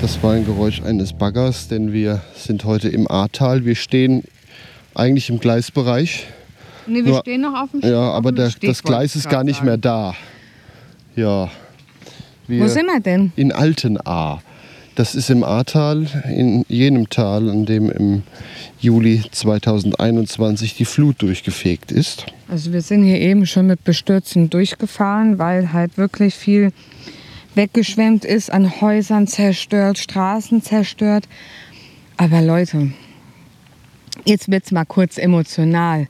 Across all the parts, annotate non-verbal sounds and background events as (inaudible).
Das war ein Geräusch eines Baggers, denn wir sind heute im Ahrtal. Wir stehen eigentlich im Gleisbereich. Nee, wir Nur- stehen noch auf dem Ja, auf aber der, Steg, das Gleis ist gar nicht sagen. mehr da. Ja. Wo sind wir denn? In Altenahr. Das ist im Ahrtal, in jenem Tal, an dem im Juli 2021 die Flut durchgefegt ist. Also wir sind hier eben schon mit Bestürzen durchgefahren, weil halt wirklich viel weggeschwemmt ist, an Häusern zerstört, Straßen zerstört. Aber Leute, jetzt wird's mal kurz emotional.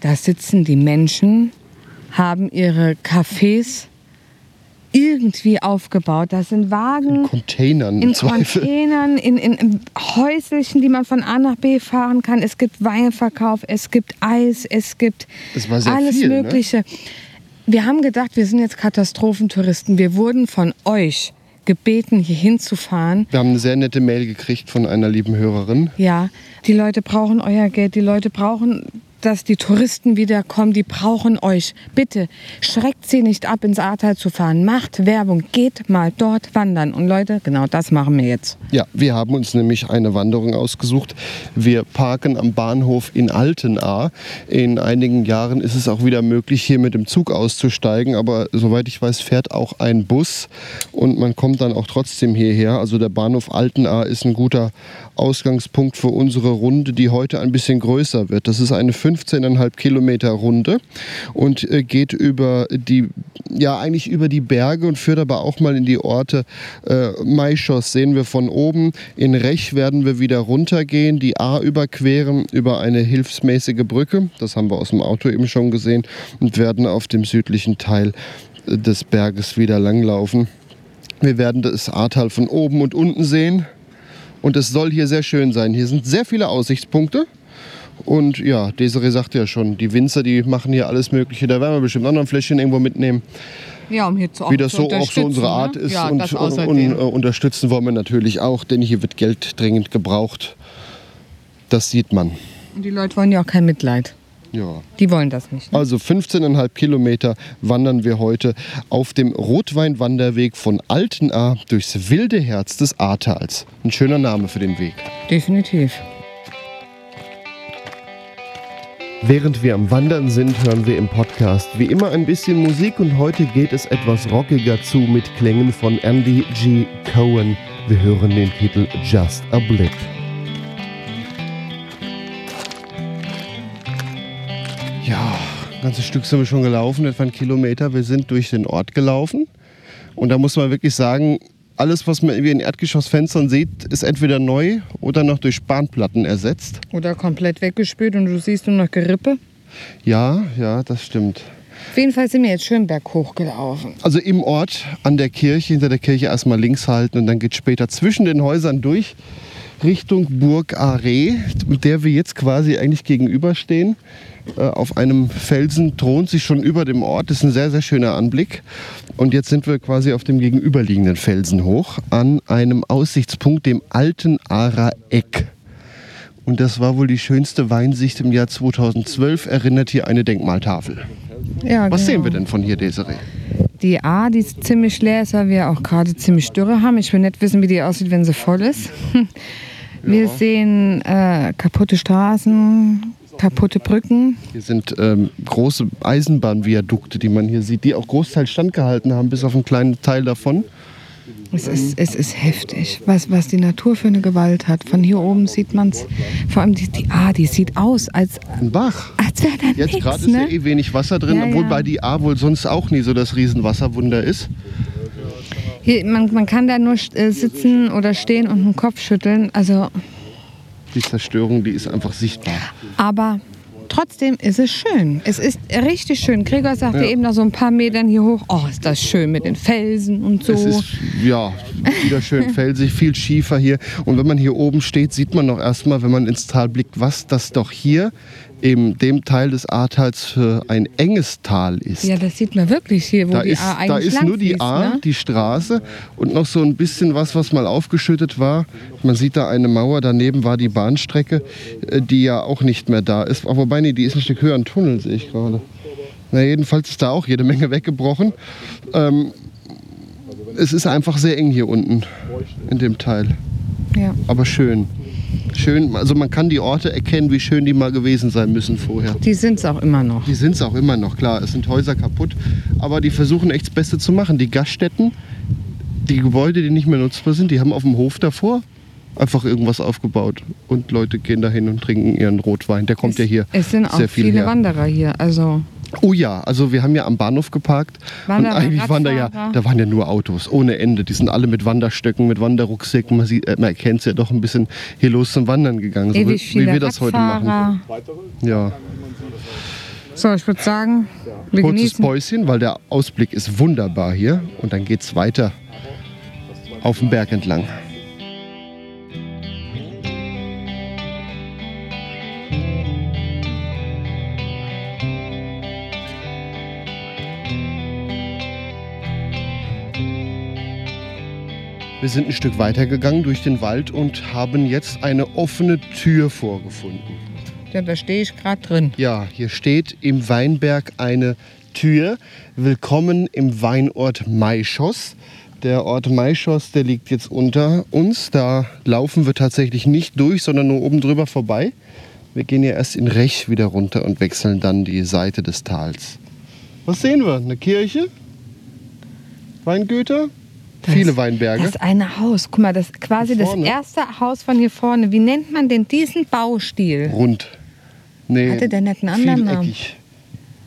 Da sitzen die Menschen, haben ihre Cafés irgendwie aufgebaut. Da sind Wagen Containern in im Zweifel. Containern, in, in, in Häuselchen, die man von A nach B fahren kann. Es gibt Weinverkauf, es gibt Eis, es gibt Es alles viel, ne? Wir haben gedacht, wir sind jetzt Katastrophentouristen. Wir wurden von euch gebeten, hier hinzufahren. Wir haben eine sehr nette Mail gekriegt von einer lieben Hörerin. Ja, die Leute brauchen euer Geld, die Leute brauchen, dass die Touristen wiederkommen, die brauchen euch. Bitte, schreckt sie nicht ab, ins Ahrtal zu fahren. Macht Werbung, geht mal dort wandern. Und Leute, genau das machen wir jetzt. Ja, wir haben uns nämlich eine Wanderung ausgesucht. Wir parken am Bahnhof in Altenahr. In einigen Jahren ist es auch wieder möglich, hier mit dem Zug auszusteigen. Aber soweit ich weiß, fährt auch ein Bus und man kommt dann auch trotzdem hierher. Also der Bahnhof Altenahr ist ein guter Ausgangspunkt für unsere Runde, die heute ein bisschen größer wird. Das ist eine 15,5 Kilometer Runde und äh, geht über die, ja eigentlich über die Berge und führt aber auch mal in die Orte. Äh, Maischoss sehen wir von oben. In Rech werden wir wieder runtergehen, die A überqueren über eine hilfsmäßige Brücke. Das haben wir aus dem Auto eben schon gesehen und werden auf dem südlichen Teil äh, des Berges wieder langlaufen. Wir werden das Ahrtal von oben und unten sehen. Und es soll hier sehr schön sein. Hier sind sehr viele Aussichtspunkte. Und ja, Desiree sagte ja schon, die Winzer, die machen hier alles Mögliche. Da werden wir bestimmt auch noch ein Fläschchen irgendwo mitnehmen. Ja, um hier zu Wie das so auch so unsere Art ist. ne? Ja, und und, und äh, unterstützen wollen wir natürlich auch, denn hier wird Geld dringend gebraucht. Das sieht man. Und die Leute wollen ja auch kein Mitleid. Ja. Die wollen das nicht. Also 15,5 Kilometer wandern wir heute auf dem Rotweinwanderweg von Altenahr durchs wilde Herz des Ahrtals. Ein schöner Name für den Weg. Definitiv. Während wir am Wandern sind, hören wir im Podcast wie immer ein bisschen Musik und heute geht es etwas rockiger zu mit Klängen von Andy G. Cohen. Wir hören den Titel Just a Blip. Ja, ein ganzes Stück sind wir schon gelaufen, etwa einen Kilometer. Wir sind durch den Ort gelaufen. Und da muss man wirklich sagen, alles, was man in Erdgeschossfenstern sieht, ist entweder neu oder noch durch Spanplatten ersetzt. Oder komplett weggespült und du siehst nur noch Gerippe. Ja, ja, das stimmt. Auf jeden Fall sind wir jetzt schön berghoch gelaufen. Also im Ort, an der Kirche, hinter der Kirche erstmal links halten und dann geht später zwischen den Häusern durch Richtung Burg Are, mit der wir jetzt quasi eigentlich gegenüberstehen. Äh, Auf einem Felsen thront sich schon über dem Ort. Das ist ein sehr, sehr schöner Anblick. Und jetzt sind wir quasi auf dem gegenüberliegenden Felsen hoch, an einem Aussichtspunkt, dem alten Arer Eck. Und das war wohl die schönste Weinsicht im Jahr 2012, erinnert hier eine Denkmaltafel. Ja, Was genau. sehen wir denn von hier, Desiree? Die A, die ist ziemlich leer ist, weil wir auch gerade ziemlich Dürre haben. Ich will nicht wissen, wie die aussieht, wenn sie voll ist. (laughs) Wir sehen äh, kaputte Straßen, kaputte Brücken. Hier sind ähm, große Eisenbahnviadukte, die man hier sieht, die auch großteils standgehalten haben, bis auf einen kleinen Teil davon. Es ist, es ist heftig, was, was die Natur für eine Gewalt hat. Von hier oben sieht man es. Vor allem die, die A, die sieht aus, als, Ein Bach. als wäre da Jetzt gerade ist ja Ne? eh wenig Wasser drin, Ja, obwohl ja. bei die A wohl sonst auch nie so das Riesenwasserwunder ist. Hier, man, man kann da nur äh, sitzen oder stehen und den Kopf schütteln. Also, Die Zerstörung, die ist einfach sichtbar. Aber trotzdem ist es schön. Es ist richtig schön. Gregor sagte Ja. eben nach so ein paar Metern hier hoch, oh, ist das schön mit den Felsen und so. Es ist ja wieder schön (laughs) felsig, viel Schiefer hier. Und wenn man hier oben steht, sieht man noch erstmal, wenn man ins Tal blickt, was das doch hier in dem Teil des Ahrtals für ein enges Tal ist. ja, das sieht man wirklich hier, wo da die ist, A eigentlich da ist nur die A, ne? die Straße und noch so ein bisschen was, was mal aufgeschüttet war. Man sieht da eine Mauer, daneben war die Bahnstrecke, äh, die ja auch nicht mehr da ist. Aber wobei, nee, die ist ein Stück höher, ein Tunnel sehe ich gerade. Na, jedenfalls ist da auch jede Menge weggebrochen. Ähm, es ist einfach sehr eng hier unten in dem Teil. Ja. Aber schön. Schön, also man kann die Orte erkennen, wie schön die mal gewesen sein müssen vorher. Die sind es auch immer noch. Die sind es auch immer noch, klar. Es sind Häuser kaputt, aber die versuchen echt das Beste zu machen. Die Gaststätten, die Gebäude, die nicht mehr nutzbar sind, die haben auf dem Hof davor einfach irgendwas aufgebaut. Und Leute gehen dahin und trinken ihren Rotwein. Der kommt es, ja hier Es sind auch viel viele her. Wanderer hier. Also Oh ja, also wir haben ja am Bahnhof geparkt. Wanderer, und eigentlich waren da ja, da waren ja nur Autos, ohne Ende. Die sind alle mit Wanderstöcken, mit Wanderrucksäcken. Man, sieht, äh, man erkennt es ja doch ein bisschen hier los zum Wandern gegangen, so wie, wie wir das heute machen. Ja. So, ich würde sagen, wir Kurzes genießen. Päuschen, weil der Ausblick ist wunderbar hier. Und dann geht's weiter auf den Berg entlang. Wir sind ein Stück weiter gegangen durch den Wald und haben jetzt eine offene Tür vorgefunden. Ja, da stehe ich gerade drin. Ja, hier steht im Weinberg eine Tür. Willkommen im Weinort Maischoss. Der Ort Maischoss, der liegt jetzt unter uns. Da laufen wir tatsächlich nicht durch, sondern nur oben drüber vorbei. Wir gehen ja erst in Rech wieder runter und wechseln dann die Seite des Tals. Was sehen wir? Eine Kirche? Weingüter? Viele Weinberge. Das eine Haus. Guck mal, das ist quasi das erste Haus von hier vorne. Wie nennt man denn diesen Baustil? Rund. Nee, Hatte der nicht einen anderen Namen?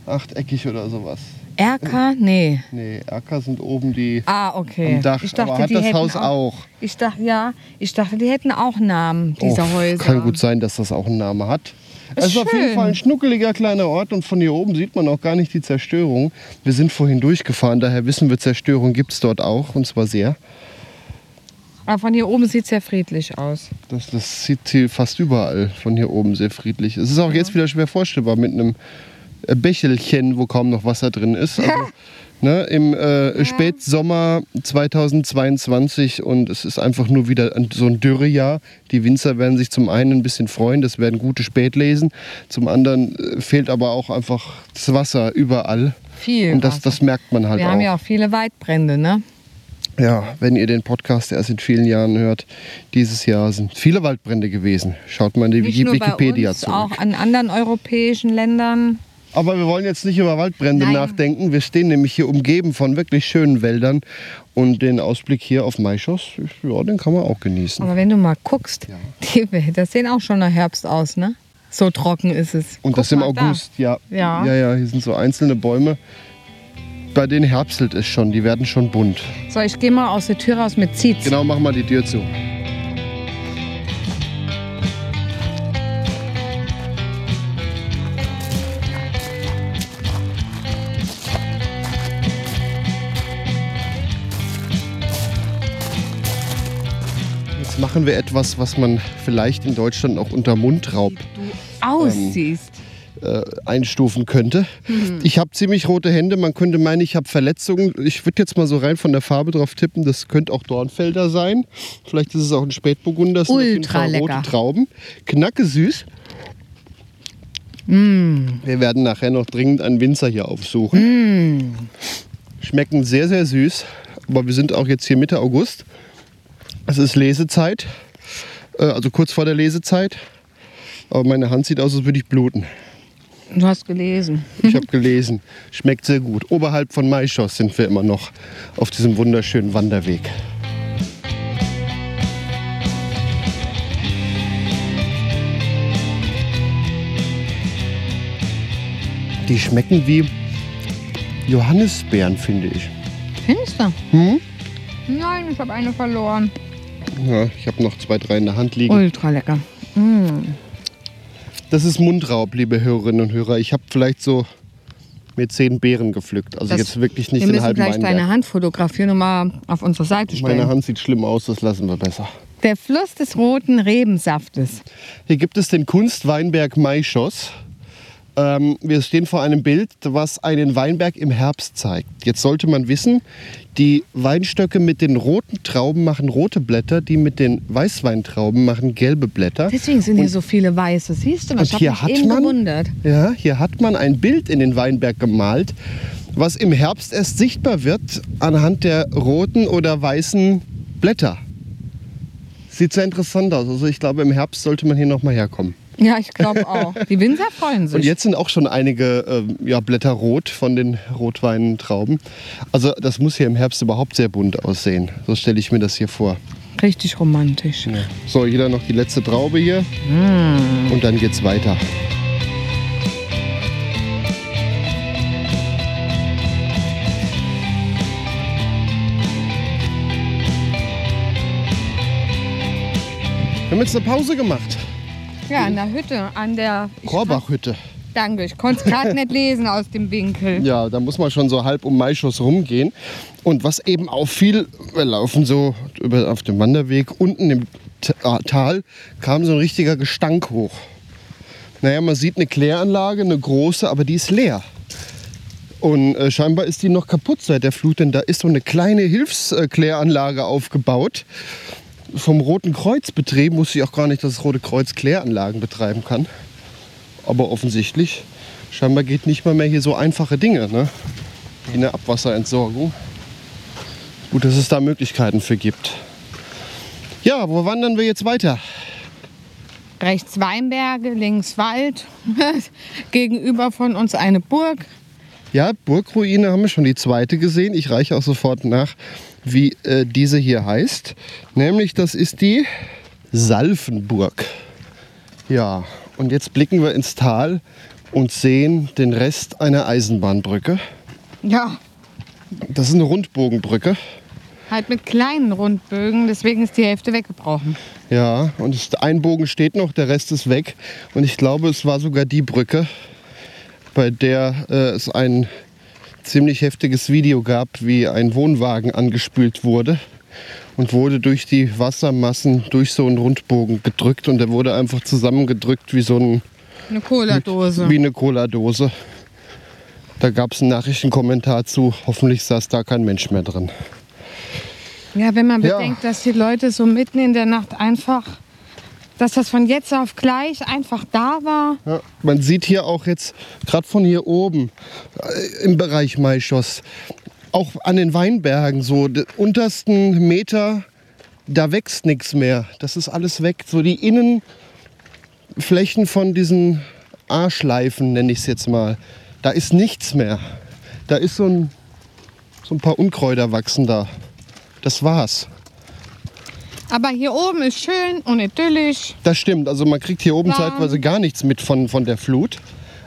Achteckig oder sowas. Erker? Nee. Nee, Acker sind oben die Ah, okay. am Dach. Ich dachte, aber hat die das hätten Haus auch. Ich dachte, ja, ich dachte, die hätten auch Namen, diese Oh, Häuser. Kann gut sein, dass das auch einen Namen hat. Es Ist ist auf jeden. Fall ein schnuckeliger kleiner Ort und von hier oben sieht man auch gar nicht die Zerstörung. Wir sind vorhin durchgefahren, daher wissen wir, Zerstörung gibt es dort auch und zwar sehr. Aber von hier oben sieht es sehr friedlich aus. Das, das sieht hier fast überall von hier oben sehr friedlich. Es ist auch jetzt wieder schwer vorstellbar mit einem Bächelchen, wo kaum noch Wasser drin ist. Also, (laughs) ne, Im äh, Spätsommer 2022 und es ist einfach nur wieder so ein Dürrejahr. Die Winzer werden sich zum einen ein bisschen freuen, das werden gute Spätlesen. Zum anderen äh, fehlt aber auch einfach das Wasser überall. Viel. Und das, Wasser. das merkt man halt Wir auch. haben ja auch viele Waldbrände, ne? Ja, wenn ihr den Podcast erst in vielen Jahren hört, dieses Jahr sind viele Waldbrände gewesen. Schaut mal in die Nicht Wiki- nur bei Wikipedia uns, zurück. auch an anderen europäischen Ländern. Aber wir wollen jetzt nicht über Waldbrände Nein. nachdenken. Wir stehen nämlich hier umgeben von wirklich schönen Wäldern. Und den Ausblick hier auf Maischoss, ja, den kann man auch genießen. Aber wenn du mal guckst, die Wälder sehen auch schon nach Herbst aus, ne? So trocken ist es. Und Guck das im mal da. August, ja. Ja. Ja, ja, hier sind so einzelne Bäume. Bei denen herbstelt es schon, die werden schon bunt. So, ich gehe mal aus der Tür raus mit Zietz. Genau, mach mal die Tür zu. Machen wir etwas, was man vielleicht in Deutschland auch unter Mundraub Aussiehst. äh, einstufen könnte. Ich habe ziemlich rote Hände. Man könnte meinen, ich habe Verletzungen. Ich würde jetzt mal so rein von der Farbe drauf tippen. Das könnte auch Dornfelder sein. Vielleicht ist es auch ein Spätburgunder. Das sind Ultra lecker. rote Trauben. Knacke süß. Wir werden nachher noch dringend einen Winzer hier aufsuchen. Schmecken sehr, sehr süß. Aber wir sind auch jetzt hier Mitte August. Es ist Lesezeit. Äh, Also kurz vor der Lesezeit. Aber meine Hand sieht aus, als würde ich bluten. Du hast gelesen. Ich habe gelesen. Schmeckt sehr gut. Oberhalb von Maischoss sind wir immer noch auf diesem wunderschönen Wanderweg. Die schmecken wie Johannisbeeren, finde ich. Findest du? Hm? Nein, ich habe eine verloren. Ja, ich habe noch zwei, drei in der Hand liegen. Ultra lecker. Mm. Das ist Mundraub, liebe Hörerinnen und Hörer. Ich habe vielleicht so mir zehn Beeren gepflückt. Also Das- jetzt wirklich nicht Wir den müssen halben gleich Weinberg. deine Hand fotografieren und mal auf unsere Seite stellen. Meine Hand sieht schlimm aus, das lassen wir besser. Der Fluss des roten Rebensaftes. Hier gibt es den Kunstweinberg Maischoss. Ähm, wir stehen vor einem Bild, was einen Weinberg im Herbst zeigt. Jetzt sollte man wissen, die Weinstöcke mit den roten Trauben machen rote Blätter, die mit den Weißweintrauben machen gelbe Blätter. Deswegen sind hier so viele Weiße. Siehst du, Und ich habe hier hat man- gewundert. Ja, hier hat man ein Bild in den Weinberg gemalt, was im Herbst erst sichtbar wird anhand der roten oder weißen Blätter. Sieht sehr interessant aus. Also ich glaube, im Herbst sollte man hier noch mal herkommen. Ja, ich glaube auch. Die Winzer freuen sich. Und jetzt sind auch schon einige ähm, ja, Blätter rot von den Rotweintrauben. Also das muss hier im Herbst überhaupt sehr bunt aussehen. So stelle ich mir das hier vor. Richtig romantisch. So, jeder noch die letzte Traube hier. Und dann geht's weiter. Wir haben jetzt eine Pause gemacht. Ja, an der Hütte, an der. Korbachhütte. Danke, ich konnte es gerade nicht lesen aus dem Winkel. (laughs) Ja, da muss man schon so halb um Maischuss rumgehen. Und was eben auffiel, wir laufen so über, auf dem Wanderweg, unten im äh, Tal kam so ein richtiger Gestank hoch. Naja, man sieht eine Kläranlage, eine große, aber die ist leer. Und äh, scheinbar ist die noch kaputt seit der Flut, denn da ist so eine kleine Hilfskläranlage aufgebaut. Vom Roten Kreuz betrieben, wusste ich auch gar nicht, dass das Rote Kreuz Kläranlagen betreiben kann. Aber offensichtlich, scheinbar geht nicht mal mehr hier so einfache Dinge, ne? wie eine Abwasserentsorgung. Gut, dass es da Möglichkeiten für gibt. Ja, wo wandern wir jetzt weiter? Rechts Weinberge, links Wald. (laughs) Gegenüber von uns eine Burg. Ja, Burgruine haben wir schon die zweite gesehen. Ich reiche auch sofort nach, wie äh, diese hier heißt. Nämlich, das ist die Salfenburg. Ja, und jetzt blicken wir ins Tal und sehen den Rest einer Eisenbahnbrücke. Ja, Das ist eine Rundbogenbrücke. halt mit kleinen Rundbögen, deswegen ist die Hälfte weggebrochen. Ja, und ein Bogen steht noch, der Rest ist weg. Und ich glaube, es war sogar die Brücke, bei der äh, es ein ziemlich heftiges Video gab, wie ein Wohnwagen angespült wurde und wurde durch die Wassermassen durch so einen Rundbogen gedrückt und der wurde einfach zusammengedrückt wie so ein, Eine Cola-Dose. wie eine Cola-Dose. Da gab es einen Nachrichtenkommentar zu, hoffentlich saß da kein Mensch mehr drin. Ja, wenn man Ja. bedenkt, dass die Leute so mitten in der Nacht einfach, dass das von jetzt auf gleich einfach da war. Ja, man sieht hier auch jetzt, gerade von hier oben äh, im Bereich Maischoss, auch an den Weinbergen, so die untersten Meter, da wächst nichts mehr. Das ist alles weg. So die Innenflächen von diesen A-Schleifen, nenne ich es jetzt mal, da ist nichts mehr. Da ist so ein, so ein paar Unkräuter wachsen da. Das war's. Aber hier oben ist schön und idyllisch. Das stimmt. Also man kriegt hier oben Warm. zeitweise gar nichts mit von, von der Flut.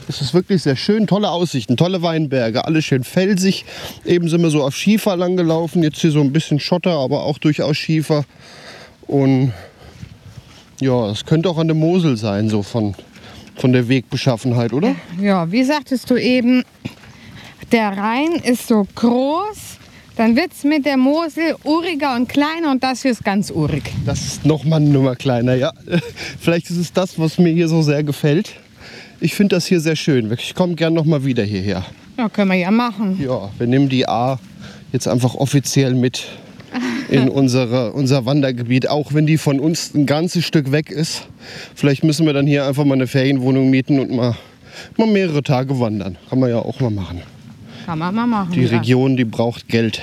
Es ist wirklich sehr schön, tolle Aussichten, tolle Weinberge, alles schön felsig. Eben sind wir so auf Schiefer lang gelaufen, jetzt hier so ein bisschen Schotter, aber auch durchaus Schiefer. Und ja, es könnte auch an der Mosel sein, so von, von der Wegbeschaffenheit, oder? Ja, wie sagtest du eben, der Rhein ist so groß, dann wird es mit der Mosel uriger und kleiner und das hier ist ganz urig. Das ist noch mal eine Nummer kleiner, ja. (laughs) Vielleicht ist es das, was mir hier so sehr gefällt. Ich finde das hier sehr schön. Ich komme gern noch mal wieder hierher. Ja, können wir ja machen. Ja, wir nehmen die A jetzt einfach offiziell mit (laughs) in unsere, unser Wandergebiet, auch wenn die von uns ein ganzes Stück weg ist. Vielleicht müssen wir dann hier einfach mal eine Ferienwohnung mieten und mal, mal mehrere Tage wandern. Kann man ja auch mal machen. Kann man mal machen. Die ja. Region, die braucht Geld.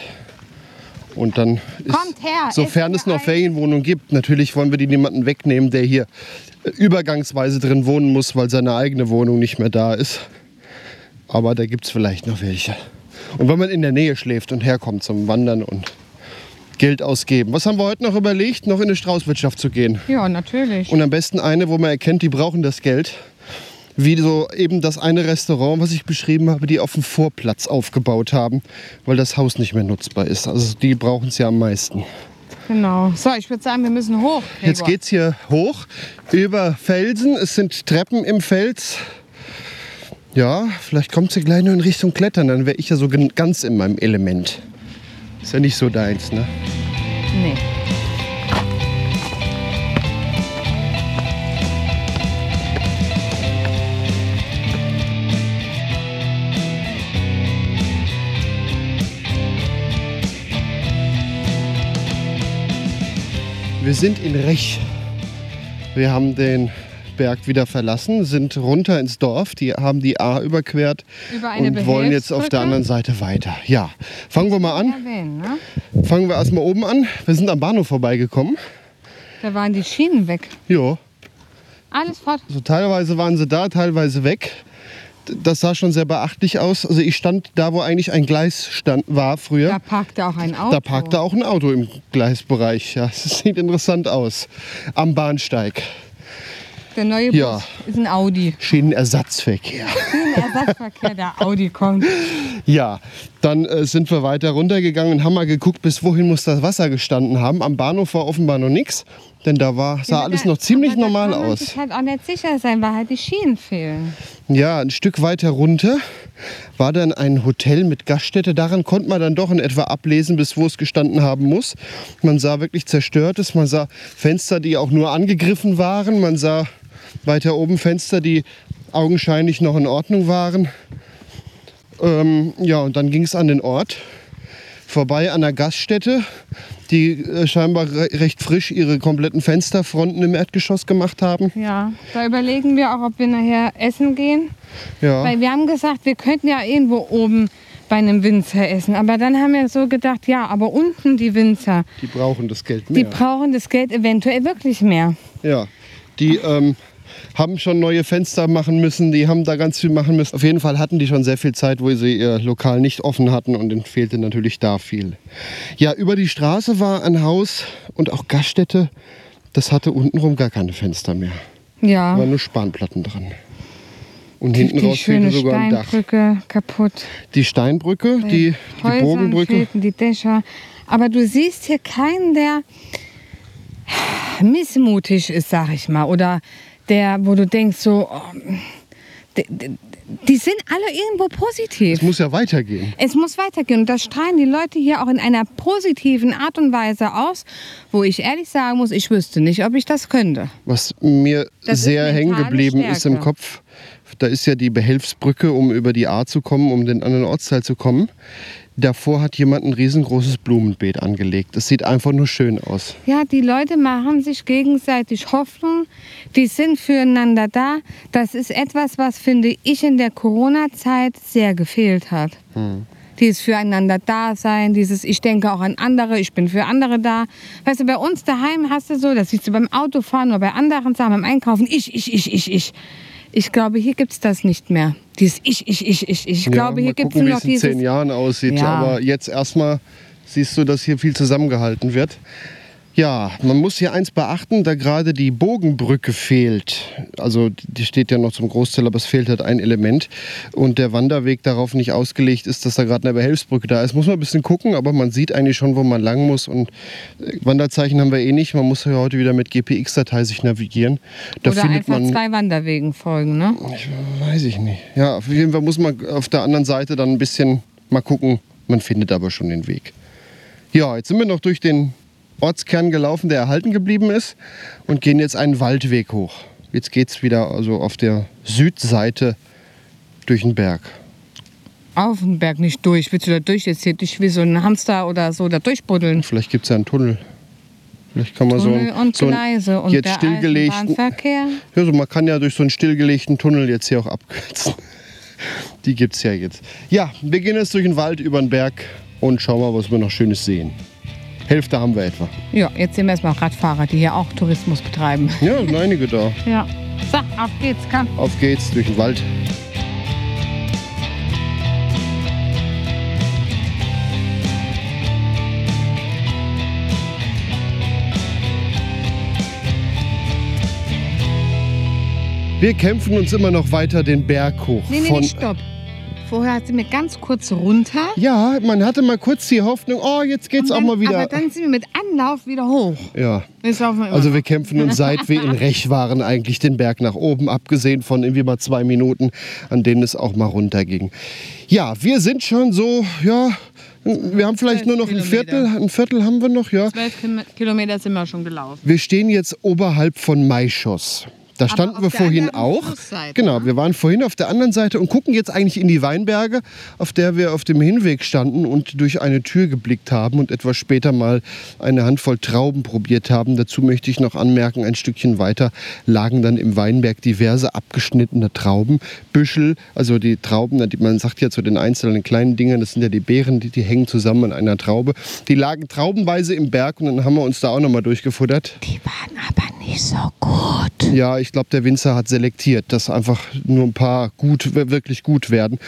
Und dann ist, Kommt her, sofern es noch. Ferienwohnungen gibt, natürlich wollen wir die niemanden wegnehmen, der hier äh, übergangsweise drin wohnen muss, weil seine eigene Wohnung nicht mehr da ist. Aber da gibt es vielleicht noch welche. Und wenn man in der Nähe schläft und herkommt zum Wandern und Geld ausgeben. Was haben wir heute noch überlegt? Noch in eine Straußwirtschaft zu gehen. Ja, natürlich. Und am besten eine, wo man erkennt, die brauchen das Geld. Wie so eben das eine Restaurant, was ich beschrieben habe, die auf dem Vorplatz aufgebaut haben, weil das Haus nicht mehr nutzbar ist. Also die brauchen es ja am meisten. Genau. So, ich würde sagen, wir müssen hoch. Gregor. Jetzt geht's hier hoch über Felsen. Es sind Treppen im Fels. Ja, vielleicht kommt sie gleich nur in Richtung Klettern. Dann wäre ich ja so ganz in meinem Element. Ist ja nicht so deins, ne? Nee. Wir sind in Rech. Wir haben den Berg wieder verlassen, sind runter ins Dorf. Die haben die A überquert Über und wollen jetzt auf der anderen Seite weiter. Ja, fangen wir mal an. Erwähnen, ne? Fangen wir erstmal oben an. Wir sind am Bahnhof vorbeigekommen. Da waren die Schienen weg. Jo, Alles fort. also teilweise waren sie da, teilweise weg. Das sah schon sehr beachtlich aus. Also ich stand da, wo eigentlich ein Gleis stand, war früher. Da parkte auch ein Auto. Da parkte auch ein Auto im Gleisbereich. Ja, (laughs) es sieht interessant aus. Am Bahnsteig. Der neue Bus Ja. ist ein Audi. Schienenersatzverkehr. Ein Ersatzverkehr, der Audi kommt. (laughs) Ja, dann äh, sind wir weiter runtergegangen und haben mal geguckt, bis wohin muss das Wasser gestanden haben. Am Bahnhof war offenbar noch nichts, denn da war, sah Ja, alles da- noch ziemlich normal kann man aus. sich halt auch nicht sicher sein, weil halt die Schienen fehlen. Ja, ein Stück weiter runter war dann ein Hotel mit Gaststätte. Daran konnte man dann doch in etwa ablesen, bis wo es gestanden haben muss. Man sah wirklich zerstörtes, man sah Fenster, die auch nur angegriffen waren. Man sah weiter oben Fenster, die augenscheinlich noch in Ordnung waren. Ähm, ja, und dann ging es an den Ort, vorbei an der Gaststätte, die äh, scheinbar re recht frisch ihre kompletten Fensterfronten im Erdgeschoss gemacht haben. Ja, da überlegen wir auch, ob wir nachher essen gehen. Ja. Weil wir haben gesagt, wir könnten ja irgendwo oben bei einem Winzer essen. Aber dann haben wir so gedacht, ja, aber unten die Winzer, Die brauchen das Geld die mehr. brauchen das Geld eventuell wirklich mehr. Ja, die ähm, haben schon neue Fenster machen müssen, die haben da ganz viel machen müssen. Auf jeden Fall hatten die schon sehr viel Zeit, wo sie ihr Lokal nicht offen hatten und denen fehlte natürlich da viel. Ja, über die Straße war ein Haus und auch Gaststätte. Das hatte untenrum gar keine Fenster mehr. Ja, Da waren nur Spanplatten dran. Und die, hinten die raus schöne fehlte sogar ein Dach. Steinbrücke kaputt. Die Steinbrücke, die, die Häusern Bogenbrücke. fehlten die Dächer. Aber du siehst hier keinen, der (sighs) missmutig ist, sag ich mal. Oder der, wo du denkst, so, oh, die, die, sind alle irgendwo positiv. Es muss ja weitergehen. Es muss weitergehen. Und das strahlen die Leute hier auch in einer positiven Art und Weise aus, wo ich ehrlich sagen muss, ich wüsste nicht, ob ich das könnte. Was mir Das sehr hängen geblieben ist im. Kopf, da ist ja die Behelfsbrücke, um über die A zu kommen, um den anderen Ortsteil zu kommen. Davor hat jemand ein riesengroßes Blumenbeet angelegt. Das sieht einfach nur schön aus. Ja, die Leute machen sich gegenseitig Hoffnung. Die sind füreinander da. Das ist etwas, was, finde ich, in der Corona-Zeit sehr gefehlt hat. Dieses Füreinander da sein, dieses Ich denke auch an andere, ich bin für andere da. Weißt du, bei uns daheim hast du so, das siehst du beim Autofahren oder bei anderen Sachen, beim Einkaufen, ich, ich, ich, ich, ich. Ich glaube, hier gibt es das nicht mehr. Dieses Ich, ich, ich, ich. Ich glaube, ja, hier mal gibt es nur noch in zehn dieses. Jahren aussieht. Ja. Aber jetzt erstmal siehst du, dass hier viel zusammengehalten wird. Ja, man muss hier eins beachten, da gerade die Bogenbrücke fehlt. Also die steht ja noch zum Großteil, aber es fehlt halt ein Element. Und der Wanderweg darauf nicht ausgelegt ist, dass da gerade eine Behelfsbrücke da ist. Muss man ein bisschen gucken, aber man sieht eigentlich schon, wo man lang muss. Und äh, Wanderzeichen haben wir eh nicht. Man muss ja heute wieder mit GPX-Datei sich navigieren. Da Oder findet einfach man zwei Wanderwegen folgen, ne? ich weiß ich nicht. Ja, auf jeden Fall muss man auf der anderen Seite dann ein bisschen mal gucken. Man findet aber schon den Weg. Ja, jetzt sind wir noch durch den Ortskern gelaufen, der erhalten geblieben ist und gehen jetzt einen Waldweg hoch. Jetzt geht es wieder also auf der Südseite durch den Berg. Auf den Berg nicht durch. Willst du da durch jetzt hier durch wie so ein Hamster oder so da durchbuddeln? Vielleicht gibt es ja einen Tunnel. Vielleicht kann man Tunnel so, und so Gleise und jetzt stillgelegten. Eisenbahnverkehr. Ja, so man kann ja durch so einen stillgelegten Tunnel jetzt hier auch abkürzen. (laughs) Die gibt es ja jetzt. Ja, wir gehen jetzt durch den Wald über den Berg und schauen mal, was wir noch Schönes sehen. Hälfte haben wir etwa. Ja, jetzt sehen wir erstmal Radfahrer, die hier auch Tourismus betreiben. Ja, sind einige da. (laughs) Ja. So, auf geht's, komm. Auf geht's durch den Wald. Wir kämpfen uns immer noch weiter den Berg hoch. Nee, nee, nee, stopp. Vorher hat sie mir ganz kurz runter. Ja, man hatte mal kurz die Hoffnung, oh, jetzt geht's und auch dann, mal wieder. Aber dann sind wir mit Anlauf wieder hoch. ja. Wir Also wir kämpfen uns seit wir in Rech waren eigentlich den Berg nach oben, abgesehen von irgendwie mal zwei Minuten, an denen es auch mal runterging. Ja, wir sind schon so, ja, wir haben vielleicht nur noch ein. Viertel, ein Viertel haben wir noch, ja. Zwölf Kilometer sind wir schon gelaufen. Wir stehen jetzt oberhalb von Maischoss. Da standen wir vorhin auch. Genau, ne? wir waren vorhin auf der anderen Seite und gucken jetzt eigentlich in die Weinberge, auf der wir auf dem Hinweg standen und durch eine Tür geblickt haben und etwas später mal eine Handvoll Trauben probiert haben. Dazu möchte ich noch anmerken, ein Stückchen weiter lagen dann im Weinberg diverse abgeschnittene Traubenbüschel. Also die Trauben, die- man sagt ja zu den einzelnen kleinen Dingen, das sind ja die Beeren, die, die hängen zusammen an einer Traube. Die lagen traubenweise im Berg und dann haben wir uns da auch nochmal durchgefuttert. Die waren aber nicht so gut. Ja, ich glaube, der Winzer hat selektiert, dass einfach nur ein paar gut, wirklich gut werden.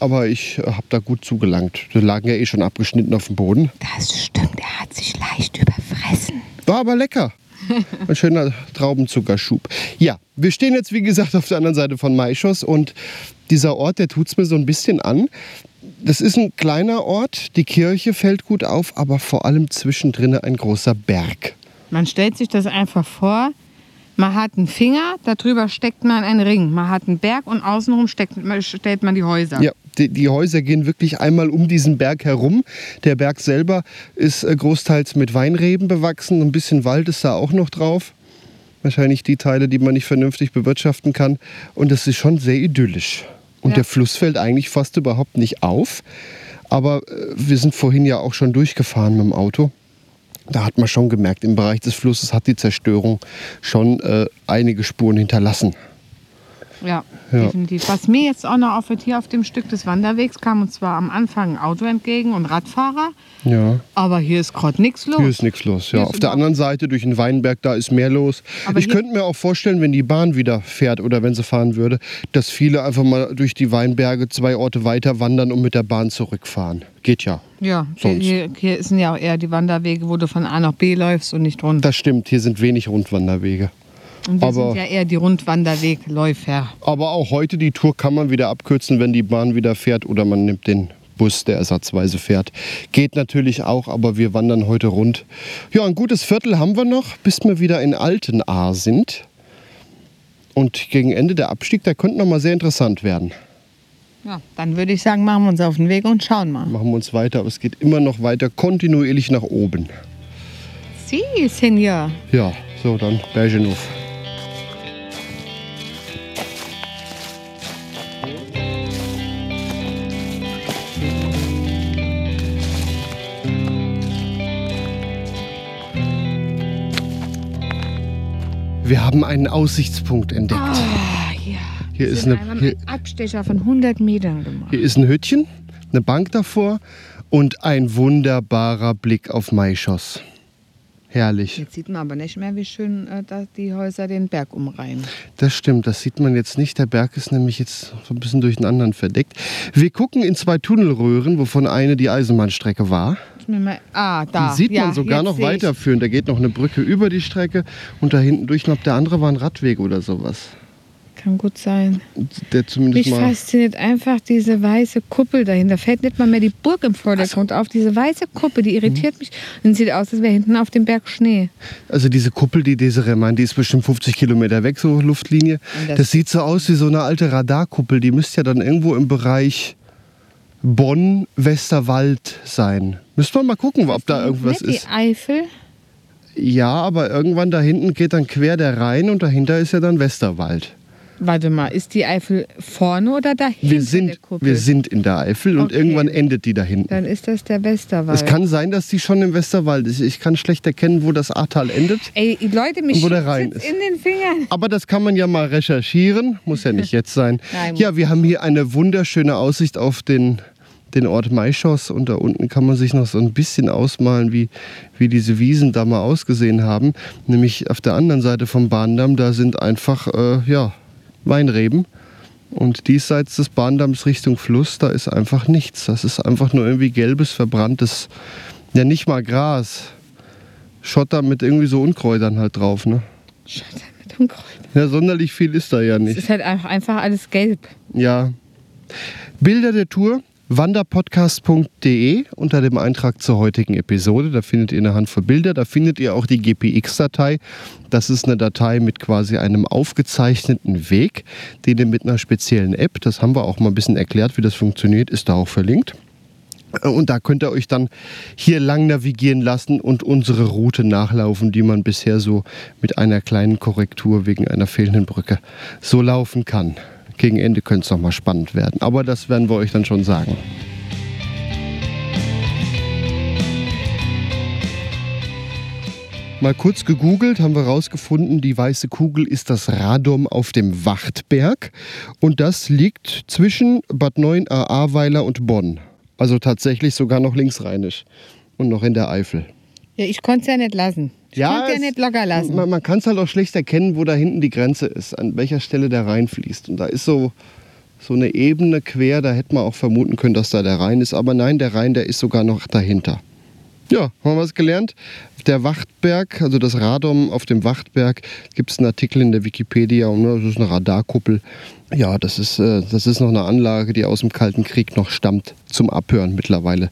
Aber ich habe da gut zugelangt. Die lagen ja eh schon abgeschnitten auf dem Boden. Das stimmt, er hat sich leicht überfressen. War aber lecker. (laughs) Ein schöner Traubenzuckerschub. Ja, wir stehen jetzt, wie gesagt, auf der anderen Seite von Maischoss und dieser Ort, der tut es mir so ein bisschen an. Das ist ein kleiner Ort, die Kirche fällt gut auf, aber vor allem zwischendrin ein großer Berg. Man stellt sich das einfach vor. Man hat einen Finger, darüber steckt man einen Ring. Man hat einen Berg und außenrum steckt, stellt man die Häuser. Ja, die, die Häuser gehen wirklich einmal um diesen Berg herum. Der Berg selber ist äh, großteils mit Weinreben bewachsen. Ein bisschen Wald ist da auch noch drauf. Wahrscheinlich die Teile, die man nicht vernünftig bewirtschaften kann. Und das ist schon sehr idyllisch. Und Ja. der Fluss fällt eigentlich fast überhaupt nicht auf. Aber äh, wir sind vorhin ja auch schon durchgefahren mit dem Auto. Da hat man schon gemerkt, im Bereich des Flusses hat die Zerstörung schon äh, einige Spuren hinterlassen. Ja, Ja. definitiv. Was mir jetzt auch noch auffällt, hier auf dem Stück des Wanderwegs kam uns zwar am Anfang ein Auto entgegen und Radfahrer, Ja. aber hier ist gerade nichts los. Hier ist nichts los. Ja. Auf der anderen Seite durch den Weinberg, da ist mehr los. Aber ich könnte mir auch vorstellen, wenn die Bahn wieder fährt oder wenn sie fahren würde, dass viele einfach mal durch die Weinberge zwei Orte weiter wandern und mit der Bahn zurückfahren. Geht ja. Ja, hier, Sonst. hier, hier sind ja auch eher die Wanderwege, wo du von A nach B läufst und nicht runter. Das stimmt, hier sind wenig Rundwanderwege. Und wir aber- sind ja eher die Rundwanderwegläufer. Aber auch heute die Tour kann man wieder abkürzen, wenn die Bahn wieder fährt oder man nimmt den Bus, der ersatzweise fährt. Geht natürlich auch, aber wir wandern heute rund. Ja, ein gutes Viertel haben wir noch, bis wir wieder in Altenahr sind. Und gegen Ende der Abstieg, der könnte noch mal sehr interessant werden. Ja, dann würde ich sagen, machen wir uns auf den Weg und schauen mal. Machen wir uns weiter, aber es geht immer noch weiter kontinuierlich nach oben. Sie, Senior. Ja, so dann Bergenhof. Wir haben einen Aussichtspunkt entdeckt. Ah, ja. Hier ist Wir eine- hier- einen Abstecher von 100 Metern gemacht. Hier ist ein Hütchen, eine Bank davor und ein wunderbarer Blick auf Maischoss. Herrlich. Jetzt sieht man aber nicht mehr, wie schön äh, da die Häuser den Berg umreihen. Das stimmt, das sieht man jetzt nicht. Der Berg ist nämlich jetzt so ein bisschen durch den anderen verdeckt. Wir gucken in zwei Tunnelröhren, wovon eine die Eisenbahnstrecke war. Lass mich mal- Ah, da. Die sieht ja, man sogar jetzt noch weiterführen. Da geht noch eine Brücke über die Strecke und da hinten durch. Ich glaube, der andere war ein Radweg oder sowas. Kann gut sein. Der zumindest Mich fasziniert einfach diese weiße Kuppel dahinter. Fällt nicht mal mehr die Burg im Vordergrund auf. Diese weiße Kuppel, die irritiert mich. Und sieht aus, als wäre hinten auf dem Berg Schnee. Also diese Kuppel, die Desiree meint, die ist bestimmt 50 Kilometer weg, so Luftlinie. Das- Das sieht so aus wie so eine alte Radarkuppel. Die müsste ja dann irgendwo im Bereich Bonn-Westerwald sein. Müssen wir mal gucken, ob da irgendwas nicht ist. die Eifel. Ja, aber irgendwann da hinten geht dann quer der Rhein und dahinter ist ja dann Westerwald. Warte mal, ist die Eifel vorne oder dahinter Wir der sind, wir sind in der Eifel und Okay. irgendwann endet die da hinten. Dann ist das der Westerwald. Es kann sein, dass die schon im Westerwald ist. Ich kann schlecht erkennen, wo das Ahrtal endet. Ey, Leute, mich Und wo der schiebt Rhein jetzt ist. in den Fingern. Aber das kann man ja mal recherchieren. Muss ja nicht (laughs) jetzt sein. Nein, ja, wir haben hier eine wunderschöne Aussicht auf den, den Ort Maischoss. Und da unten kann man sich noch so ein bisschen ausmalen, wie, wie diese Wiesen da mal ausgesehen haben. Nämlich auf der anderen Seite vom Bahndamm, da sind einfach äh, ja, Weinreben. Und diesseits des Bahndamms Richtung Fluss, da ist einfach nichts. Das ist einfach nur irgendwie gelbes, verbranntes, ja nicht mal Gras. Schotter mit irgendwie so Unkräutern halt drauf, ne? Schotter mit Kreuz. Ja, sonderlich viel ist da ja Es nicht. ist halt einfach alles gelb. Ja. Bilder der Tour wanderpodcast.de unter dem Eintrag zur heutigen Episode. Da findet ihr eine Handvoll Bilder. Da findet ihr auch die GPX-Datei. Das ist eine Datei mit quasi einem aufgezeichneten Weg, den ihr mit einer speziellen App, das haben wir auch mal ein bisschen erklärt, wie das funktioniert, ist da auch verlinkt. Und da könnt ihr euch dann hier lang navigieren lassen und unsere Route nachlaufen, die man bisher so mit einer kleinen Korrektur wegen einer fehlenden Brücke so laufen kann. Gegen Ende könnte es noch mal spannend werden, aber das werden wir euch dann schon sagen. Mal kurz gegoogelt, haben wir rausgefunden, die weiße Kugel ist das Radom auf dem Wachtberg und das liegt zwischen Bad 9 Ahrweiler und Bonn. Also tatsächlich sogar noch linksrheinisch und noch in der Eifel. Ja, ich konnte es ja nicht lassen. Ja es- nicht locker lassen. Man, man kann es halt auch schlecht erkennen, wo da hinten die Grenze ist, an welcher Stelle der Rhein fließt. Und da ist so, so eine Ebene quer, da hätte man auch vermuten können, dass da der Rhein ist. Aber nein, der Rhein, der ist sogar noch dahinter. Ja, haben wir was gelernt. Der Wachtberg, also das Radom auf dem Wachtberg, gibt es einen Artikel in der Wikipedia. Und ne, das ist eine Radarkuppel. Ja, das ist, äh, das ist noch eine Anlage, die aus dem Kalten Krieg noch stammt, zum Abhören mittlerweile.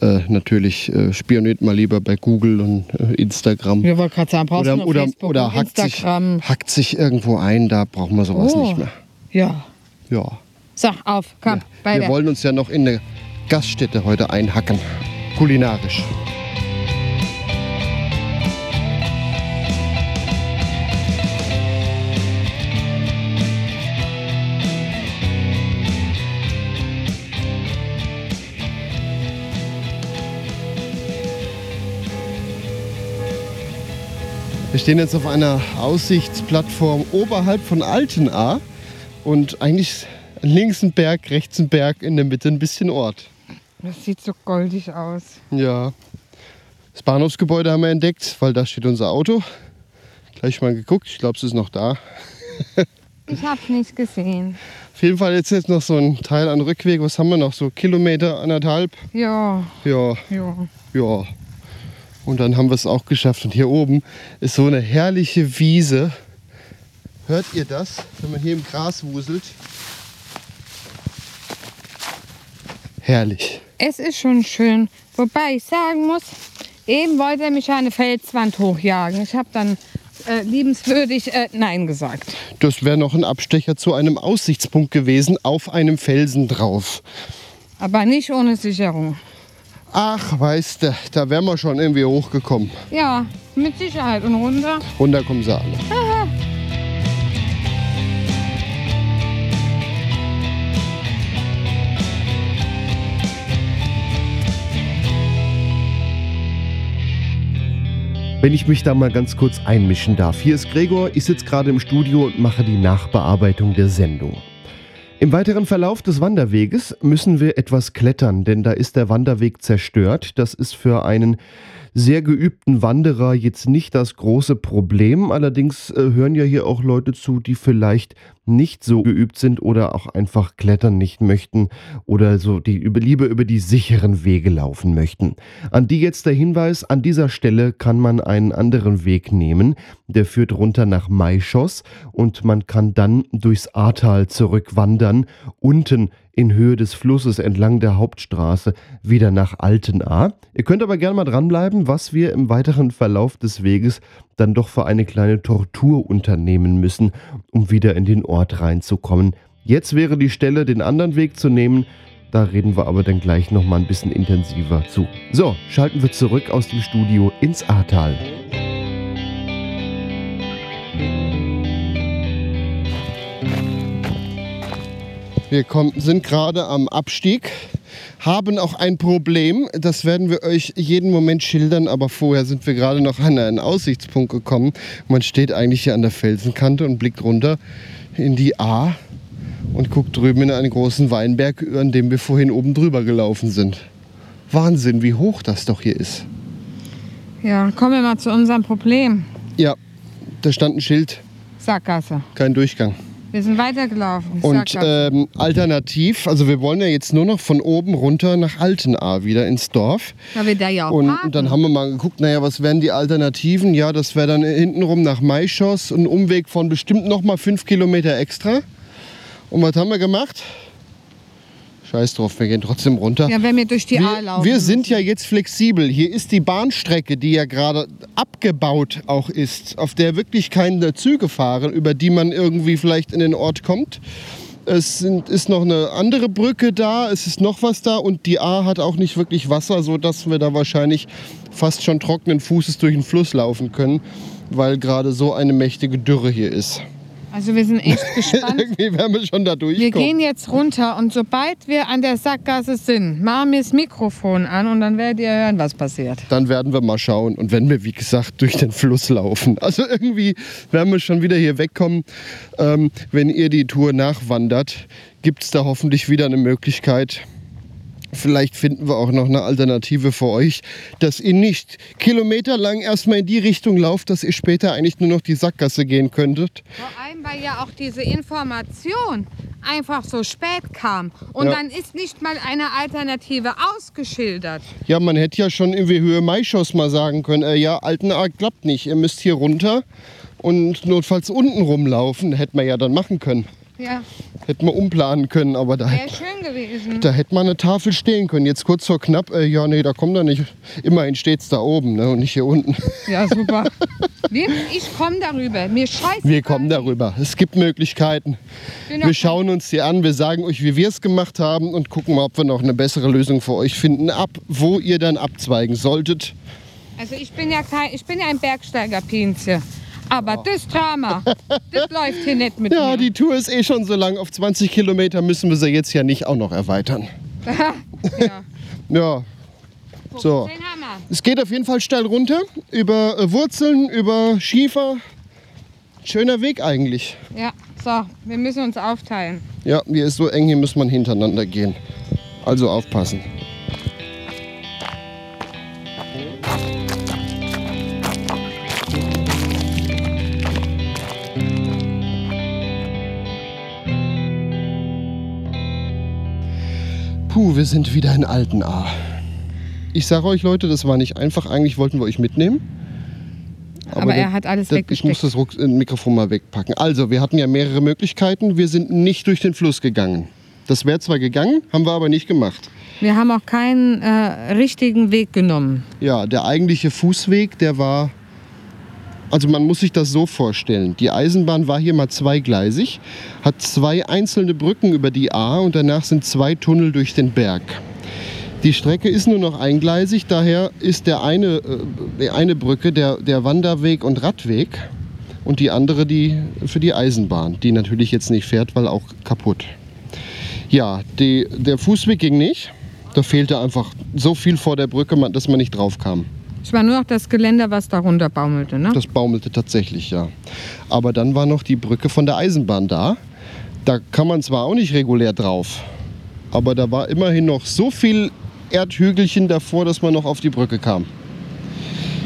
Äh, natürlich äh, spioniert mal lieber bei Google und äh, Instagram. Ich wollte gerade sagen, brauchst du Oder, noch oder, Facebook oder hackt, sich, Instagram. hackt sich irgendwo ein, da brauchen wir sowas Oh. nicht mehr. Ja. Ja. Sag auf, komm, Wir weiter. wollen uns ja noch in eine Gaststätte heute einhacken. Kulinarisch. Wir stehen jetzt auf einer Aussichtsplattform oberhalb von Altenahr und eigentlich links ein Berg, rechts ein Berg, in der Mitte ein bisschen Ort. Das sieht so goldig aus. Ja. Das Bahnhofsgebäude haben wir entdeckt, weil da steht unser Auto. Gleich mal geguckt, ich glaube, es ist noch da. (laughs) Ich hab's nicht gesehen. Auf jeden Fall jetzt, jetzt noch so ein Teil an Rückweg. Was haben wir noch? So Kilometer, anderthalb? Ja, Ja, ja. ja. Und dann haben wir es auch geschafft. Und hier oben ist so eine herrliche Wiese. Hört ihr das, wenn man hier im Gras wuselt? Herrlich. Es ist schon schön. Wobei ich sagen muss, eben wollte er mich eine Felswand hochjagen. Ich habe dann äh, liebenswürdig äh, Nein gesagt. Das wäre noch ein Abstecher zu einem Aussichtspunkt gewesen, auf einem Felsen drauf. Aber nicht ohne Sicherung. Ach, weißt du, da wären wir schon irgendwie hochgekommen. Ja, mit Sicherheit. Und runter. Runter kommen sie alle. Wenn ich mich da mal ganz kurz einmischen darf. Hier ist Gregor, ich sitze gerade im Studio und mache die Nachbearbeitung der Sendung. Im weiteren Verlauf des Wanderweges müssen wir etwas klettern, denn da ist der Wanderweg zerstört. Das ist für einen sehr geübten Wanderer jetzt nicht das große Problem. Allerdings äh, hören ja hier auch Leute zu, die vielleicht nicht so geübt sind oder auch einfach klettern nicht möchten oder so die über, lieber über die sicheren Wege laufen möchten. An die jetzt der Hinweis, an dieser Stelle kann man einen anderen Weg nehmen. Der führt runter nach Maischoss und man kann dann durchs Ahrtal zurückwandern, unten in Höhe des Flusses entlang der Hauptstraße wieder nach Altenahr. Ihr könnt aber gerne mal dranbleiben, was wir im weiteren Verlauf des Weges dann doch für eine kleine Tortur unternehmen müssen, um wieder in den Ort reinzukommen. Jetzt wäre die Stelle, den anderen Weg zu nehmen. Da reden wir aber dann gleich noch mal ein bisschen intensiver zu. So, schalten wir zurück aus dem Studio ins Ahrtal. Wir kommen, sind gerade am Abstieg, haben auch ein Problem. Das werden wir euch jeden Moment schildern, aber vorher sind wir gerade noch an einen Aussichtspunkt gekommen. Man steht eigentlich hier an der Felsenkante und blickt runter in die A und guckt drüben in einen großen Weinberg, an dem wir vorhin oben drüber gelaufen sind. Wahnsinn, wie hoch das doch hier ist. Ja, kommen wir mal zu unserem Problem. Ja, da stand ein Schild, Sackgasse. kein Durchgang. Wir sind weitergelaufen. Und ähm, alternativ, also wir wollen ja jetzt nur noch von oben runter nach Altenahr wieder ins Dorf. da wir da ja auch Und parken. dann haben wir mal geguckt, naja, was wären die Alternativen? Ja, das wäre dann hintenrum nach Maischoss, ein Umweg von bestimmt noch mal fünf Kilometer extra. Und was haben wir gemacht? Scheiß drauf, wir gehen trotzdem runter. Ja, wenn wir durch die A wir, laufen. wir sind ja jetzt flexibel. Hier ist die Bahnstrecke, die ja gerade abgebaut auch ist, auf der wirklich keine Züge fahren, über die man irgendwie vielleicht in den Ort kommt. Es sind, ist noch eine andere Brücke da, es ist noch was da und die A hat auch nicht wirklich Wasser, sodass wir da wahrscheinlich fast schon trockenen Fußes durch den Fluss laufen können, weil gerade so eine mächtige Dürre hier ist. Also wir sind echt (laughs) gespannt. Irgendwie werden wir schon da Wir durchkommen. gehen jetzt runter und sobald wir an der Sackgasse sind, machen wir das Mikrofon an und dann werdet ihr hören, was passiert. Dann werden wir mal schauen. Und wenn wir, wie gesagt, durch den Fluss laufen. Also irgendwie werden wir schon wieder hier wegkommen. Ähm, wenn ihr die Tour nachwandert, gibt es da hoffentlich wieder eine Möglichkeit. Vielleicht finden wir auch noch eine Alternative für euch, dass ihr nicht kilometerlang erstmal in die Richtung lauft, dass ihr später eigentlich nur noch die Sackgasse gehen könntet. Vor allem, weil ja auch diese Information einfach so spät kam. Und Ja. dann ist nicht mal eine Alternative ausgeschildert. Ja, man hätte ja schon irgendwie Höhe Maischoss mal sagen können, äh, ja, Altenaar klappt nicht, ihr müsst hier runter und notfalls unten rumlaufen. Hätte man ja dann machen können. Ja, Hätte man umplanen können, aber da, wäre schön gewesen. da hätte man eine Tafel stehen können. Jetzt kurz vor knapp, äh, ja, nee, da kommt er nicht. Immerhin steht's da oben ne, und nicht hier unten. Ja, super. (laughs) Wir, ich komme darüber. Mir scheiße. Wir kommen darüber. Es gibt Möglichkeiten. Wir schauen uns die an, wir sagen euch, wie wir es gemacht haben und gucken mal, ob wir noch eine bessere Lösung für euch finden, ab, wo ihr dann abzweigen solltet. Also ich bin ja kein, ich bin ja ein Bergsteiger-Pinzchen. Aber das Drama, das (laughs) läuft hier nicht mit Ja, mir. die Tour ist eh schon so lang. Auf 20 Kilometer müssen wir sie jetzt ja nicht auch noch erweitern. (laughs) ja. Ja, so. Es geht auf jeden Fall steil runter, über äh, Wurzeln, über Schiefer. Schöner Weg eigentlich. Ja, so, wir müssen uns aufteilen. Ja, hier ist so eng, hier muss man hintereinander gehen. Also aufpassen. Wir sind wieder in Altenaar. Ich sage euch Leute, das war nicht einfach. Eigentlich wollten wir euch mitnehmen. Aber, er hat alles das, ich muss das Ruck- äh, Mikrofon mal wegpacken. Also, wir hatten ja mehrere Möglichkeiten. Wir sind nicht durch den Fluss gegangen. Das wäre zwar gegangen, haben wir aber nicht gemacht. Wir haben auch keinen äh, richtigen Weg genommen. Ja, der eigentliche Fußweg, der war. Also man muss sich das so vorstellen. Die Eisenbahn war hier mal zweigleisig, hat zwei einzelne Brücken über die A und danach sind zwei Tunnel durch den Berg. Die Strecke ist nur noch eingleisig, daher ist der eine, äh, eine Brücke der, der Wanderweg und Radweg und die andere die für die Eisenbahn, die natürlich jetzt nicht fährt, weil auch kaputt. Ja, die, der Fußweg ging nicht. Da fehlte einfach so viel vor der Brücke, dass man nicht drauf kam. Es war nur noch das Geländer, was darunter baumelte. Ne? Das baumelte tatsächlich, ja. Aber dann war noch die Brücke von der Eisenbahn da. Da kann man zwar auch nicht regulär drauf, aber da war immerhin noch so viel Erdhügelchen davor, dass man noch auf die Brücke kam.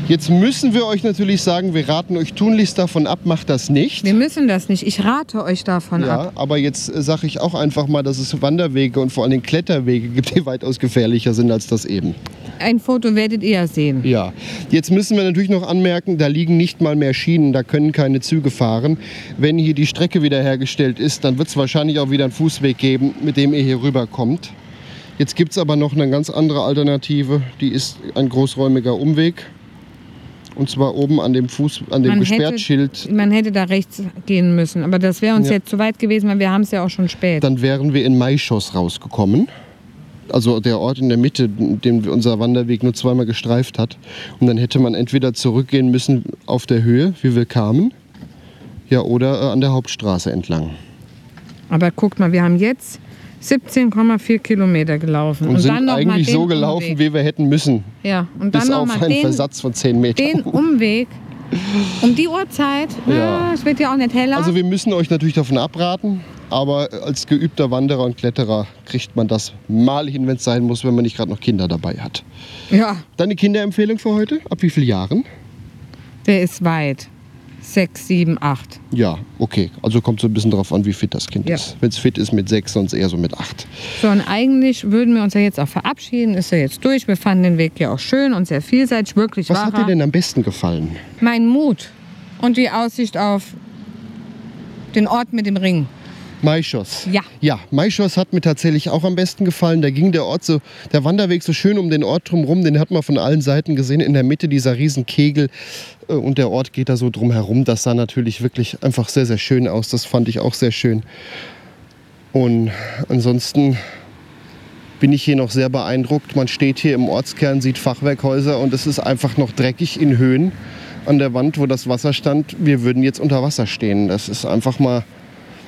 Jetzt müssen wir euch natürlich sagen, wir raten euch tunlichst davon ab, macht das nicht. Wir müssen das nicht. Ich rate euch davon ab. Ja, aber jetzt sage ich auch einfach mal, dass es Wanderwege und vor allem Kletterwege gibt, die (laughs) weitaus gefährlicher sind als das eben. Ein Foto werdet ihr ja sehen. Ja, jetzt müssen wir natürlich noch anmerken, da liegen nicht mal mehr Schienen, da können keine Züge fahren. Wenn hier die Strecke wiederhergestellt ist, dann wird es wahrscheinlich auch wieder einen Fußweg geben, mit dem ihr hier rüberkommt. Jetzt gibt es aber noch eine ganz andere Alternative, die ist ein großräumiger Umweg. Und zwar oben an dem Fuß, an dem Man Gesperrtschild. hätte, man hätte da rechts gehen müssen. Aber das wäre uns Ja. jetzt zu weit gewesen, weil wir haben es ja auch schon spät. Dann wären wir in Maischoss rausgekommen. Also der Ort in der Mitte, den unser Wanderweg nur zweimal gestreift hat. Und dann hätte man entweder zurückgehen müssen auf der Höhe, wie wir kamen, ja, oder äh, an der Hauptstraße entlang. Aber guckt mal, wir haben jetzt 17,4 Kilometer gelaufen. Und, sind dann noch mal eigentlich so gelaufen, Umweg. wie wir hätten müssen. Ja, und dann Bis noch auf mal einen den, Versatz von 10 Metern. den Umweg. Um die Uhrzeit, Ja. es wird ja auch nicht heller. Also wir müssen euch natürlich davon abraten, aber als geübter Wanderer und Kletterer kriegt man das mal hin, wenn es sein muss, wenn man nicht gerade noch Kinder dabei hat. ja, Deine Kinderempfehlung für heute? Ab wie vielen Jahren? der ist weit. Sechs, sieben, acht. Ja, okay. Also kommt so ein bisschen drauf an, wie fit das Kind Ja. ist. Wenn es fit ist mit sechs, sonst eher so mit acht. So, und eigentlich würden wir uns ja jetzt auch verabschieden. Ist ja jetzt durch. Wir fanden den Weg ja auch schön und sehr vielseitig. Wirklich Was hat dir denn am besten gefallen? Mein Mut und die Aussicht auf den Ort mit dem Ring. Maischoss. Ja. Ja, Maischoss hat mir tatsächlich auch am besten gefallen. Da ging der Ort so, der Wanderweg so schön um den Ort drumherum. Den hat man von allen Seiten gesehen. In der Mitte dieser riesen Kegel äh, und der Ort geht da so drum herum. Das sah natürlich wirklich einfach sehr, sehr schön aus. Das fand ich auch sehr schön. Und ansonsten bin ich hier noch sehr beeindruckt. Man steht hier im Ortskern, sieht Fachwerkhäuser und es ist einfach noch dreckig in Höhen an der Wand, wo das Wasser stand. Wir würden jetzt unter Wasser stehen. Das ist einfach mal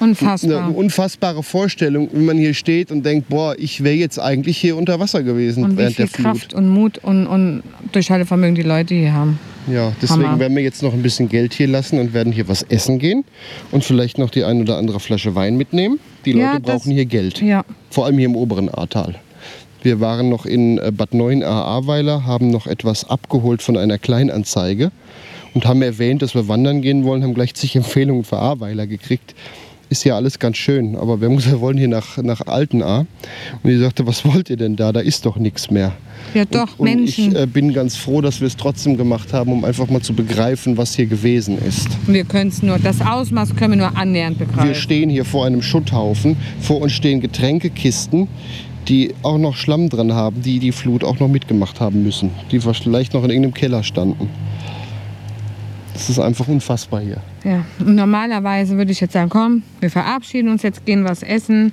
Unfassbar. eine unfassbare Vorstellung, wenn man hier steht und denkt, boah, ich wäre jetzt eigentlich hier unter Wasser gewesen Und wie während viel der Flut. Kraft und Mut und, und Durchhaltevermögen die Leute hier haben. Ja, deswegen Hammer. werden wir jetzt noch ein bisschen Geld hier lassen und werden hier was essen gehen und vielleicht noch die ein oder andere Flasche Wein mitnehmen. Die Leute Ja, brauchen hier Geld. Ja. Vor allem hier im oberen Ahrtal. Wir waren noch in äh, Bad 9 Ahrweiler, haben noch etwas abgeholt von einer Kleinanzeige und haben erwähnt, dass wir wandern gehen wollen, haben gleich zig Empfehlungen für Ahrweiler gekriegt. Ist ja alles ganz schön, aber wir haben gesagt, wir wollen hier nach, nach Altenahr. Und die sagte, was wollt ihr denn da? Da ist doch nichts mehr. Ja, doch, und, und Menschen. ich äh, bin ganz froh, dass wir es trotzdem gemacht haben, um einfach mal zu begreifen, was hier gewesen ist. wir können es nur, das Ausmaß können wir nur annähernd begreifen. Wir stehen hier vor einem Schutthaufen. Vor uns stehen Getränkekisten, die auch noch Schlamm dran haben, die die Flut auch noch mitgemacht haben müssen. Die vielleicht noch in irgendeinem Keller standen. Das ist einfach unfassbar hier. Ja, und normalerweise würde ich jetzt sagen, komm, wir verabschieden uns jetzt, gehen was essen,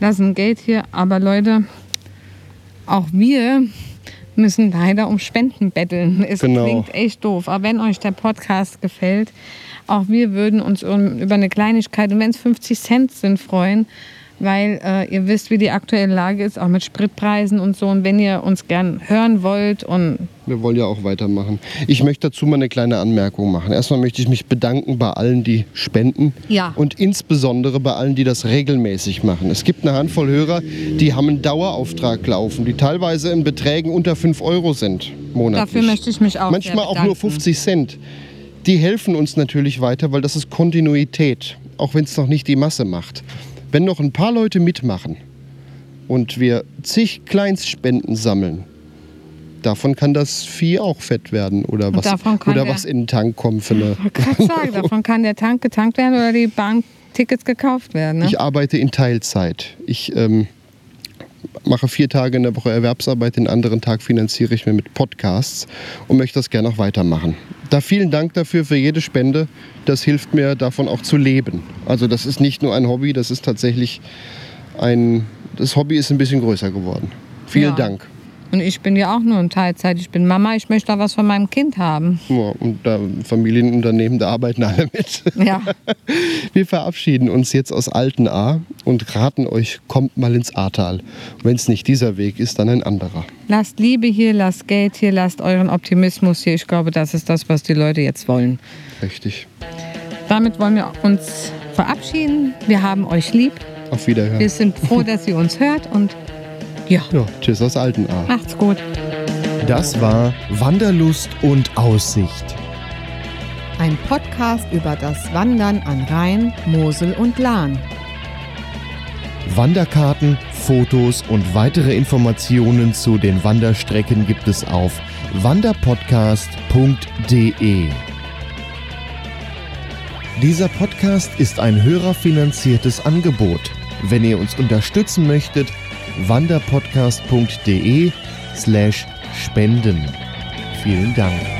lassen Geld hier. Aber Leute, auch wir müssen leider um Spenden betteln. Es Genau. klingt echt doof. Aber wenn euch der Podcast gefällt, auch wir würden uns um, über eine Kleinigkeit, und wenn es 50 Cent sind, freuen. Weil äh, ihr wisst, wie die aktuelle Lage ist, auch mit Spritpreisen und so. Und wenn ihr uns gern hören wollt und Wir wollen ja auch weitermachen. Ich möchte dazu mal eine kleine Anmerkung machen. Erstmal möchte ich mich bedanken bei allen, die spenden. Ja. Und insbesondere bei allen, die das regelmäßig machen. Es gibt eine Handvoll Hörer, die haben einen Dauerauftrag laufen, die teilweise in Beträgen unter 5 Euro sind monatlich. dafür möchte ich mich auch Manchmal auch nur bedanken. 50 Cent. Die helfen uns natürlich weiter, weil das ist Kontinuität, auch wenn es noch nicht die Masse macht. Wenn noch ein paar Leute mitmachen und wir zig Kleinstspenden sammeln, davon kann das Vieh auch fett werden oder was, oder der- was in den Tank kommen für eine. Ich sagen, (laughs) davon kann der Tank getankt werden oder die Bahntickets gekauft werden. Ne? Ich arbeite in Teilzeit. Ich ähm, mache vier Tage in der Woche Erwerbsarbeit, den anderen Tag finanziere ich mir mit Podcasts und möchte das gerne auch weitermachen. Da vielen Dank dafür für jede Spende. Das hilft mir davon auch zu leben. Also das ist nicht nur ein Hobby, das ist tatsächlich ein. Das Hobby ist ein bisschen größer geworden. Vielen Ja. Dank. Und ich bin ja auch nur in Teilzeit. Ich bin Mama, ich möchte da was von meinem Kind haben. Ja, und da Familienunternehmen, da arbeiten alle mit. Ja, (laughs) Wir verabschieden uns jetzt aus Altenahr und raten euch, kommt mal ins Ahrtal. Wenn es nicht dieser Weg ist, dann ein anderer. lasst Liebe hier, lasst Geld hier, lasst euren Optimismus hier. Ich glaube, das ist das, was die Leute jetzt wollen. Richtig. Damit wollen wir uns verabschieden. Wir haben euch lieb. Auf Wiederhören. Wir sind froh, (laughs) dass ihr uns hört und ja, Ja, tschüss aus Altenahr. macht's gut. Das war Wanderlust und Aussicht. Ein Podcast über das Wandern an Rhein, Mosel und Lahn. Wanderkarten, Fotos und weitere Informationen zu den Wanderstrecken gibt es auf wanderpodcast.de. Dieser Podcast ist ein hörerfinanziertes Angebot. Wenn ihr uns unterstützen möchtet, wanderpodcast.de slash spenden. Vielen Dank.